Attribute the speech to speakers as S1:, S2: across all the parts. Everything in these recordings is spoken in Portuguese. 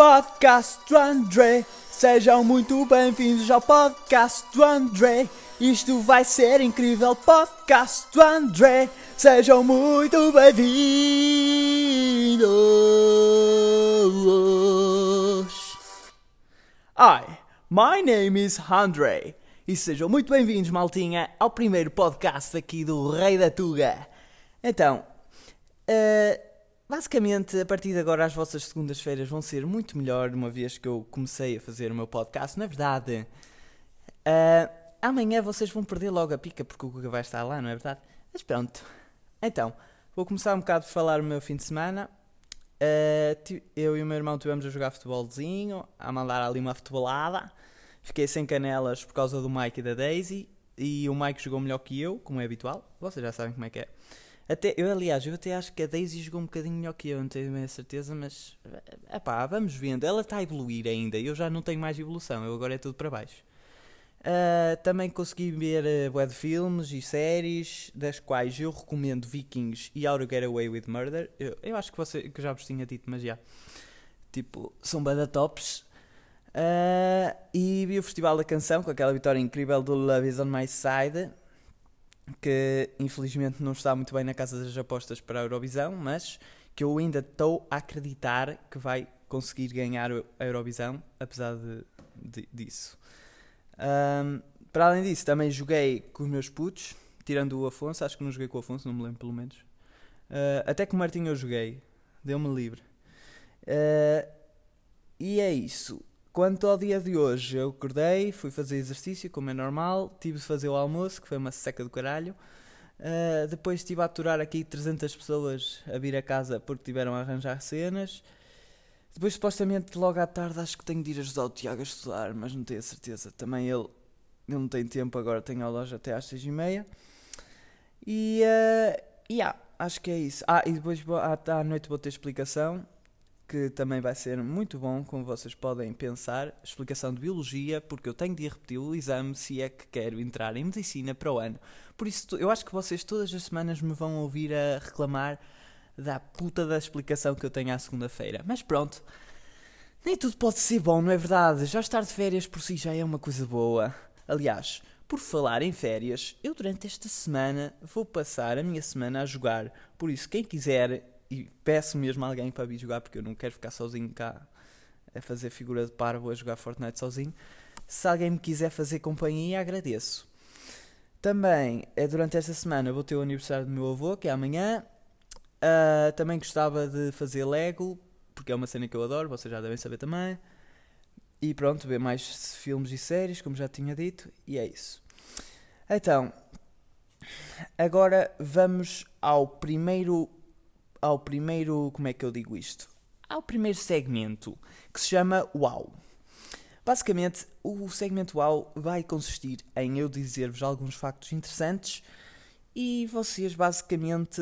S1: podcast do André. Sejam muito bem-vindos ao podcast do André. Isto vai ser incrível, podcast do André. Sejam muito bem-vindos. Hi, my name is André. E sejam muito bem-vindos, maltinha, ao primeiro podcast aqui do Rei da Tuga. Então, uh, basicamente, a partir de agora, as vossas segundas-feiras vão ser muito melhor, uma vez que eu comecei a fazer o meu podcast. Na verdade, uh, amanhã vocês vão perder logo a pica, porque o Guga vai estar lá, não é verdade? Mas pronto. Então, vou começar um bocado por falar o meu fim de semana. Uh, eu e o meu irmão tivemos a jogar futebolzinho, a mandar ali uma futebolada. Fiquei sem canelas por causa do Mike e da Daisy. E o Mike jogou melhor que eu, como é habitual. Vocês já sabem como é que é. Até, eu, aliás, eu até acho que a Daisy jogou um bocadinho melhor que eu, não tenho a certeza, mas. Epá, vamos vendo. Ela está a evoluir ainda. Eu já não tenho mais evolução, eu agora é tudo para baixo. Uh, também consegui ver uh, web filmes e séries, das quais eu recomendo Vikings e How to Get Away with Murder. Eu, eu acho que, você, que já vos tinha dito, mas já. Tipo, são bada tops. Uh, e vi o Festival da Canção com aquela vitória incrível do Love is on My Side, que infelizmente não está muito bem na casa das apostas para a Eurovisão, mas que eu ainda estou a acreditar que vai conseguir ganhar a Eurovisão, apesar de, de disso. Um, para além disso, também joguei com os meus putos, tirando o Afonso, acho que não joguei com o Afonso, não me lembro pelo menos. Uh, até com o Martinho eu joguei, deu-me livre. Uh, e é isso. Quanto ao dia de hoje, eu acordei, fui fazer exercício, como é normal, tive de fazer o almoço, que foi uma seca do caralho. Uh, depois estive a aturar aqui 300 pessoas a vir a casa porque tiveram a arranjar cenas. Depois, supostamente, logo à tarde, acho que tenho de ir ajudar o Tiago a estudar, mas não tenho a certeza. Também ele, ele não tem tempo agora, tem a loja até às seis e meia. E, uh, yeah, acho que é isso. Ah, e depois à, à noite vou ter explicação, que também vai ser muito bom, como vocês podem pensar. Explicação de Biologia, porque eu tenho de ir repetir o exame se é que quero entrar em Medicina para o ano. Por isso, eu acho que vocês todas as semanas me vão ouvir a reclamar da puta da explicação que eu tenho à segunda-feira. Mas pronto, nem tudo pode ser bom, não é verdade? Já estar de férias por si já é uma coisa boa. Aliás, por falar em férias, eu durante esta semana vou passar a minha semana a jogar. Por isso, quem quiser, e peço mesmo alguém para vir jogar, porque eu não quero ficar sozinho cá a fazer figura de parvo a jogar Fortnite sozinho. Se alguém me quiser fazer companhia, agradeço. Também, é durante esta semana, vou ter o aniversário do meu avô, que é amanhã. Uh, também gostava de fazer Lego, porque é uma cena que eu adoro, vocês já devem saber também. E pronto, ver mais filmes e séries, como já tinha dito, e é isso. Então, agora vamos ao primeiro. Ao primeiro. Como é que eu digo isto? Ao primeiro segmento, que se chama Uau. Basicamente, o segmento Uau vai consistir em eu dizer-vos alguns factos interessantes e vocês basicamente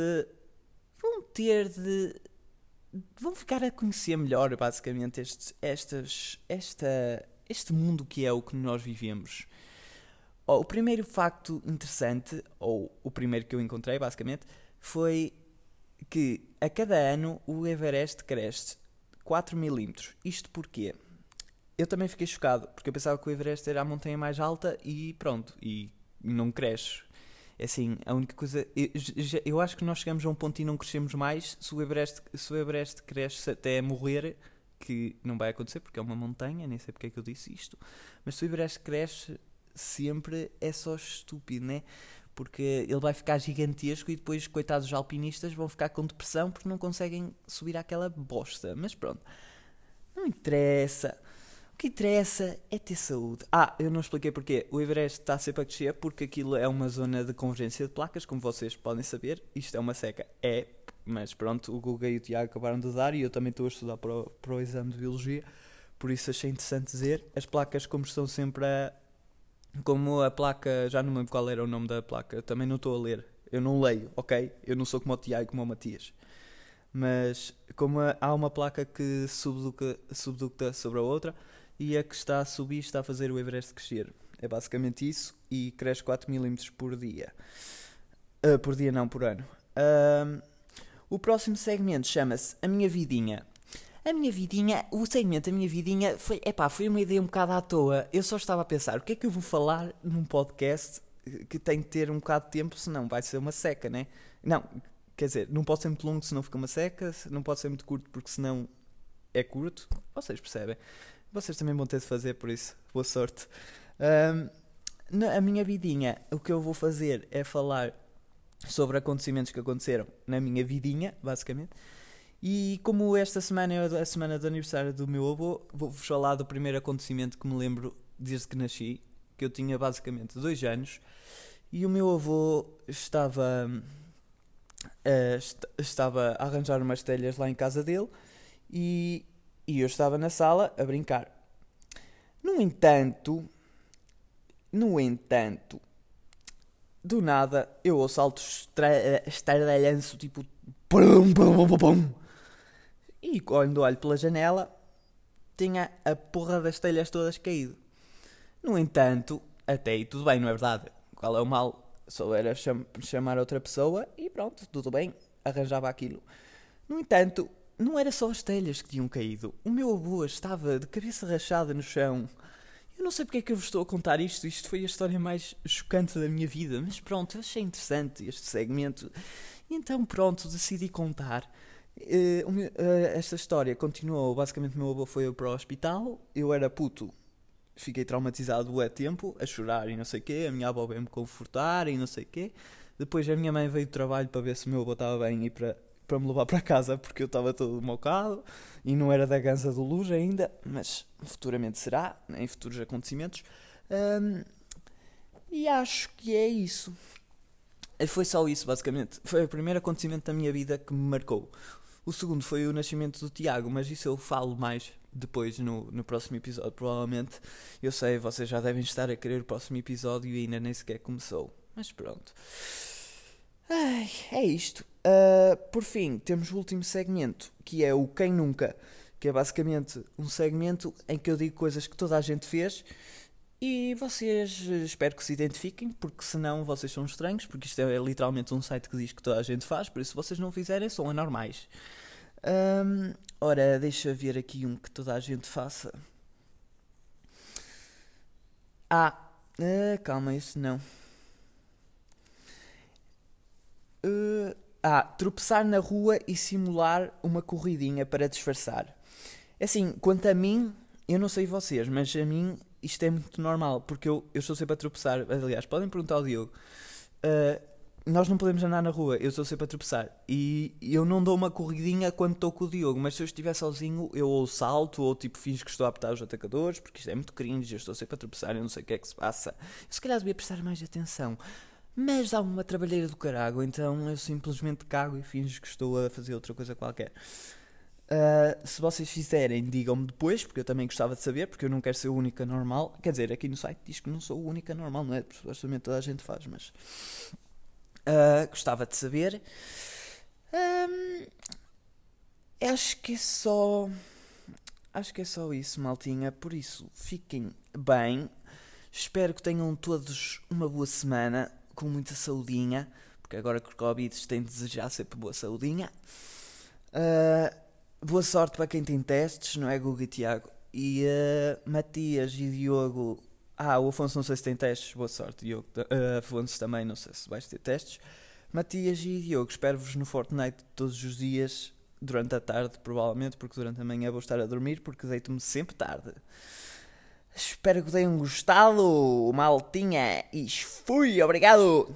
S1: vão ter de. vão ficar a conhecer melhor, basicamente, este, estas, esta, este mundo que é o que nós vivemos. Oh, o primeiro facto interessante, ou o primeiro que eu encontrei, basicamente, foi que a cada ano o Everest cresce 4 milímetros. Isto porquê? Eu também fiquei chocado, porque eu pensava que o Everest era a montanha mais alta e pronto, e não cresce. É assim, a única coisa. Eu, eu, acho que nós chegamos a um ponto e não crescemos mais se o Everest, se o Everest cresce até morrer, que não vai acontecer porque é uma montanha, nem sei porque é que eu disse isto, mas se o Everest cresce sempre é só estúpido, né? Porque ele vai ficar gigantesco e depois, coitados dos alpinistas, vão ficar com depressão porque não conseguem subir aquela bosta. Mas pronto, não interessa. O que interessa é ter saúde. Ah, eu não expliquei porquê. O Everest está sempre a crescer porque aquilo é uma zona de convergência de placas, como vocês podem saber. Isto é uma seca. É, mas pronto, o Google e o Tiago acabaram de dar e eu também estou a estudar para o, para o exame de Biologia. Por isso achei interessante dizer. As placas, como estão sempre a. Como a placa. Já não lembro qual era o nome da placa. Também não estou a ler. Eu não leio, ok? Eu não sou como o Tiago como o Matias. Mas como há uma placa que subducta, subducta sobre a outra e a que está a subir está a fazer o Everest crescer. É basicamente isso e cresce 4 mm por dia. Uh, por dia não, por ano. Uh, o próximo segmento chama-se A Minha Vidinha. A minha vidinha, o segmento da minha vidinha foi, epá, foi uma ideia um bocado à toa. Eu só estava a pensar, o que é que eu vou falar num podcast que tem que ter um bocado de tempo, senão vai ser uma seca, né? Não, quer dizer, não pode ser muito longo, senão fica uma seca, não pode ser muito curto, porque senão é curto. Vocês percebem? Vocês também vão ter de fazer, por isso, boa sorte. Um, na a minha vidinha, o que eu vou fazer é falar sobre acontecimentos que aconteceram na minha vidinha, basicamente. E como esta semana é a semana do aniversário do meu avô, vou-vos falar do primeiro acontecimento que me lembro desde que nasci, que eu tinha basicamente dois anos, e o meu avô estava, uh, est estava a arranjar umas telhas lá em casa dele, e, e eu estava na sala a brincar. No entanto, no entanto, do nada eu ouço altos estardalhanço, tipo pum, pum, pum, pum, e quando olho pela janela, tinha a porra das telhas todas caído. No entanto, até aí tudo bem, não é verdade? Qual é o mal? Só era cham chamar outra pessoa e pronto, tudo bem, arranjava aquilo. No entanto, não era só as telhas que tinham caído. O meu avô estava de cabeça rachada no chão. Eu não sei porque é que eu vos estou a contar isto. Isto foi a história mais chocante da minha vida. Mas pronto, eu achei interessante este segmento. E então, pronto, decidi contar. Uh, esta história continuou. Basicamente, o meu avô foi para o hospital. Eu era puto, fiquei traumatizado a tempo, a chorar e não sei o quê. A minha avó veio me confortar e não sei o quê. Depois, a minha mãe veio do trabalho para ver se o meu avô estava bem e para, para me levar para casa porque eu estava todo mocado e não era da ganza do Luz ainda, mas futuramente será, em futuros acontecimentos. Um, e acho que é isso. Foi só isso, basicamente. Foi o primeiro acontecimento da minha vida que me marcou. O segundo foi o nascimento do Tiago, mas isso eu falo mais depois no, no próximo episódio, provavelmente. Eu sei, vocês já devem estar a querer o próximo episódio e ainda nem sequer começou. Mas pronto. Ai, é isto. Uh, por fim, temos o último segmento, que é o Quem Nunca, que é basicamente um segmento em que eu digo coisas que toda a gente fez e vocês espero que se identifiquem, porque senão vocês são estranhos, porque isto é literalmente um site que diz que toda a gente faz, por isso se vocês não fizerem são anormais. Ora, deixa ver aqui um que toda a gente faça. Ah, uh, calma, isso não. Uh, ah, tropeçar na rua e simular uma corridinha para disfarçar. É assim, quanto a mim, eu não sei vocês, mas a mim isto é muito normal, porque eu, eu estou sempre a tropeçar. Aliás, podem perguntar ao Diogo. Uh, nós não podemos andar na rua, eu estou sempre a tropeçar. E eu não dou uma corridinha quando estou com o Diogo, mas se eu estiver sozinho, eu ou salto ou tipo finge que estou a apertar os atacadores, porque isto é muito cringe, eu estou sempre a tropeçar, eu não sei o que é que se passa. Eu se calhar devia prestar mais atenção. Mas dá uma trabalheira do carago, então eu simplesmente cago e finge que estou a fazer outra coisa qualquer. Uh, se vocês fizerem, digam-me depois, porque eu também gostava de saber, porque eu não quero ser a única normal. Quer dizer, aqui no site diz que não sou a única normal, não é? Supostamente toda a gente faz, mas. Uh, gostava de saber. Um, acho que é só. Acho que é só isso, maltinha. Por isso, fiquem bem. Espero que tenham todos uma boa semana, com muita saudinha, porque agora que o Covid tem de desejar sempre boa saudinha. Uh, boa sorte para quem tem testes, não é, Guga e Tiago? E uh, Matias e Diogo. Ah, o Afonso não sei se tem testes, boa sorte, Diogo. Uh, Afonso também, não sei se vais ter testes. Matias e Diogo, espero-vos no Fortnite todos os dias, durante a tarde, provavelmente, porque durante a manhã vou estar a dormir, porque deito-me sempre tarde. Espero que tenham gostado, maltinha, e fui, obrigado!